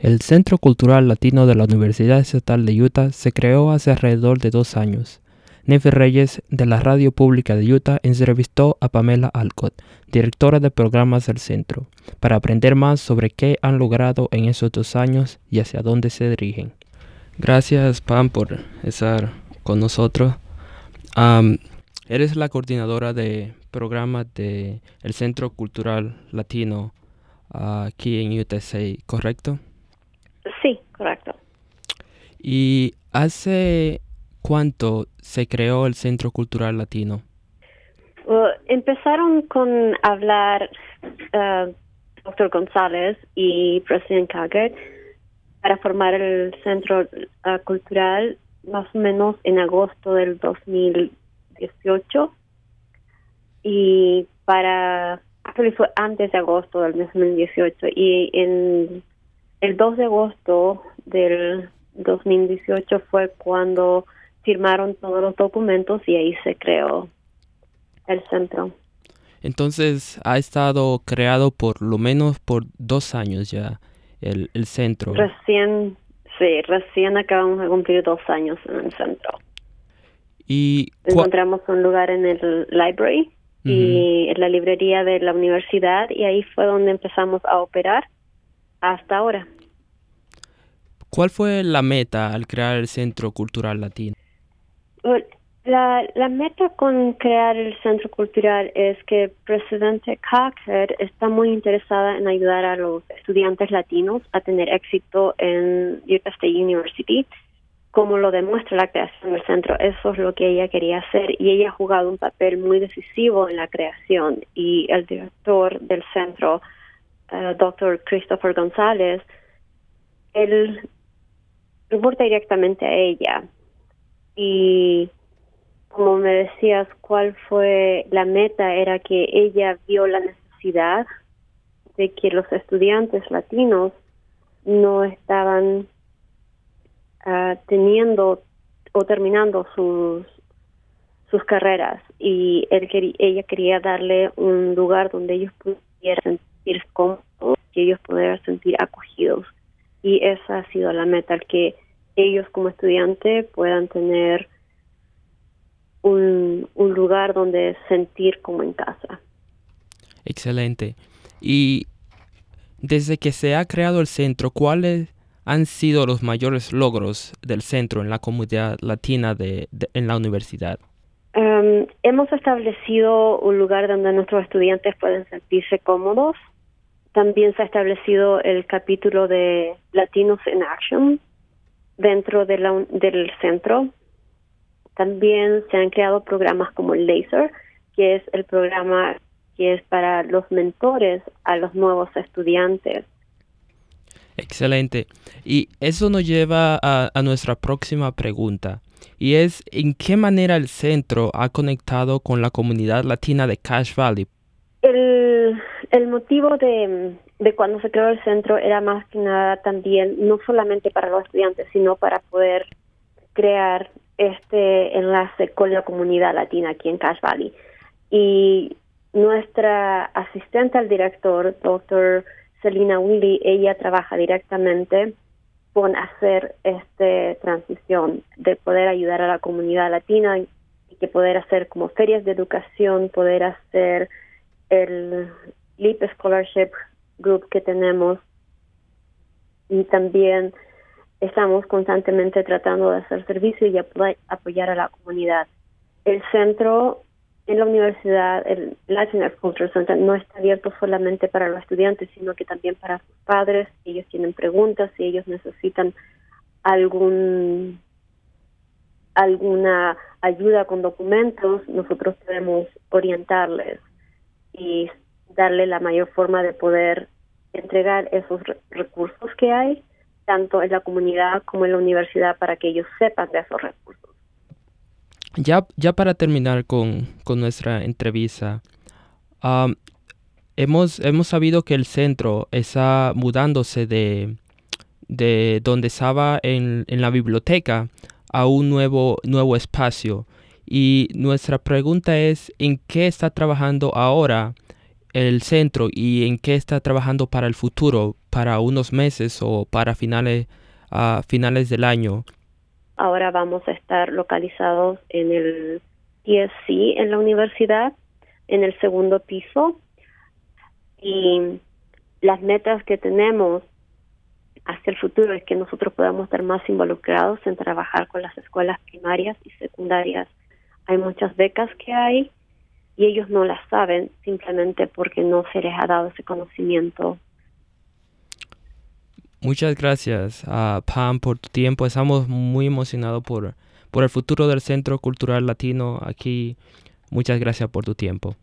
El Centro Cultural Latino de la Universidad Estatal de Utah se creó hace alrededor de dos años. Nefi Reyes, de la Radio Pública de Utah, entrevistó a Pamela Alcott, directora de programas del centro, para aprender más sobre qué han logrado en esos dos años y hacia dónde se dirigen. Gracias, Pam, por estar con nosotros. eres la coordinadora de programas del Centro Cultural Latino aquí en UTC, ¿correcto? Sí, correcto. ¿Y hace cuánto se creó el Centro Cultural Latino? empezaron con hablar uh, doctor González y presidente Kager para formar el Centro uh, Cultural más o menos en agosto del 2018 y para fue antes de agosto del 2018 y en el 2 de agosto del 2018 fue cuando firmaron todos los documentos y ahí se creó el centro. Entonces ha estado creado por lo menos por dos años ya el, el centro. Recién, sí, recién acabamos de cumplir dos años en el centro. Y encontramos un lugar en el library y en la librería de la universidad y ahí fue donde empezamos a operar hasta ahora. ¿Cuál fue la meta al crear el Centro Cultural Latino? La, la meta con crear el Centro Cultural es que el presidente Cocker está muy interesada en ayudar a los estudiantes latinos a tener éxito en Utah State University, como lo demuestra la creación del centro. Eso es lo que ella quería hacer y ella ha jugado un papel muy decisivo en la creación y el director del centro, doctor Christopher González, él reporta directamente a ella. Y como me decías, cuál fue la meta, era que ella vio la necesidad de que los estudiantes latinos no estaban uh, teniendo o terminando sus sus carreras y él ella quería darle un lugar donde ellos pudieran sentir cómodos, que ellos pudieran sentir acogidos y esa ha sido la meta, que ellos como estudiantes puedan tener un, un lugar donde sentir como en casa. Excelente. Y desde que se ha creado el centro, ¿cuáles han sido los mayores logros del centro en la comunidad latina de, en la universidad? Um, hemos establecido un lugar donde nuestros estudiantes pueden sentirse cómodos, también se ha establecido el capítulo de Latinos in Action dentro del centro. También se han creado programas como LASER, que es el programa que es para los mentores a los nuevos estudiantes. Excelente. Y eso nos lleva a, a, nuestra próxima pregunta, y es ¿en qué manera el centro ha conectado con la comunidad latina de Cache Valley? El, el motivo de, de cuando se creó el centro era más que nada también, no solamente para los estudiantes, sino para poder crear este enlace con la comunidad latina aquí en Cache Valley. Y nuestra asistente al director, doctor Selina Willy, ella trabaja directamente con hacer esta transición de poder ayudar a la comunidad latina y que poder hacer como ferias de educación, poder hacer el LEAP Scholarship Group que tenemos y también estamos constantemente tratando de hacer servicio y apoyar a la comunidad. El centro en la universidad, el Latin Culture Center, no está abierto solamente para los estudiantes, sino que también para sus padres. Si ellos tienen preguntas, si ellos necesitan algún alguna ayuda con documentos, nosotros podemos orientarles y darle la mayor forma de poder entregar esos recursos que hay, tanto en la comunidad como en la universidad, para que ellos sepan de esos recursos. Ya, ya para terminar con, con nuestra entrevista, hemos, hemos sabido que el centro está mudándose de, de donde estaba en, en la biblioteca a un nuevo, nuevo espacio. Y nuestra pregunta es, ¿en qué está trabajando ahora el centro y en qué está trabajando para el futuro, para unos meses o para finales, finales del año? Ahora vamos a estar localizados en el TSC en la universidad, en el segundo piso. Y las metas que tenemos hacia el futuro es que nosotros podamos estar más involucrados en trabajar con las escuelas primarias y secundarias. Hay muchas becas que hay y ellos no las saben simplemente porque no se les ha dado ese conocimiento. Muchas gracias, a Pam, por tu tiempo. Estamos muy emocionados por, por el futuro del Centro Cultural Latino aquí. Muchas gracias por tu tiempo.